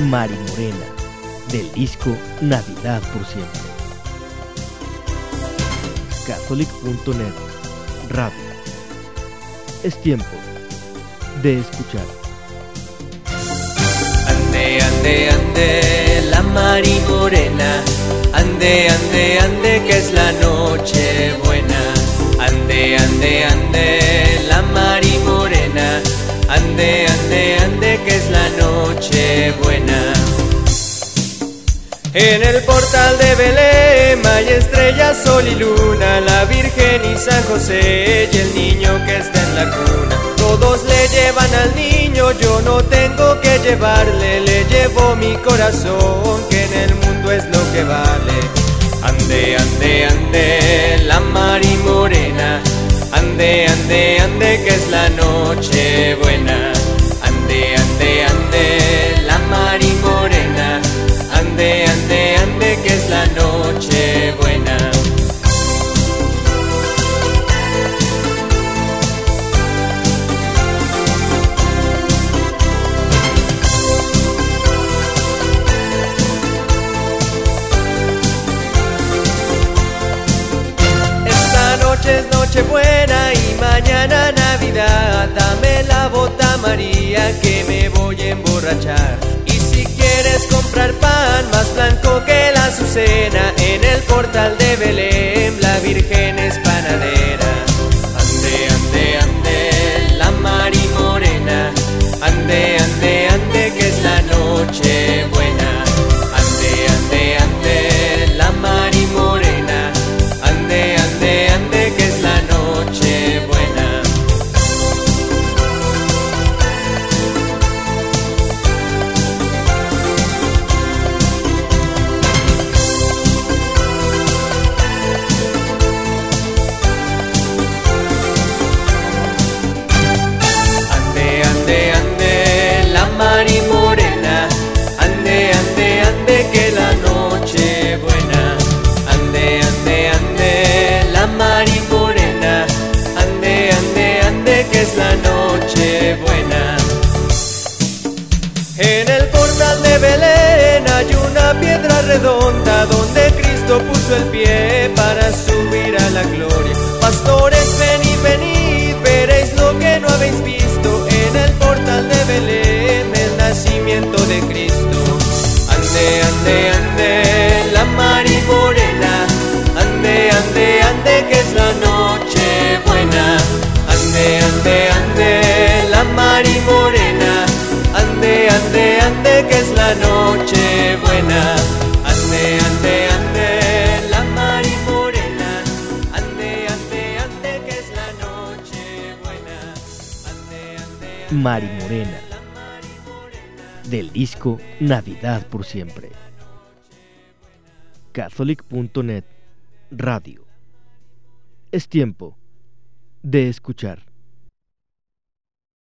Mari Morena, del disco Navidad por siempre. Catholic.net Radio. Es tiempo de escuchar. Ande, ande, ande, la Mari Morena. Ande, ande, ande, que es la noche buena. Ande, ande, ande, la Mari Morena. Ande, ande, ande, que es la noche buena. En el portal de Belén hay estrellas, sol y luna, la Virgen y San José y el niño que está en la cuna. Todos le llevan al niño, yo no tengo que llevarle, le llevo mi corazón, que en el mundo es lo que vale. Ande, ande, ande, la Mari Morena, ande, ande, ande, que es la noche es noche buena y mañana Navidad. Dame la bota María que me voy a emborrachar. Y si quieres comprar pan más blanco que la azucena, en el portal de Belén la Virgen En el portal de Belén hay una piedra redonda donde Cristo puso el pie para subir a la gloria. Pastores, noche buena. Ande, ande, ande, la Mari Morena. Ande, ande, ande, que es la noche buena. Ande, ande, ande. Mari Morena, del disco Navidad por siempre. Catholic.net Radio. Es tiempo de escuchar.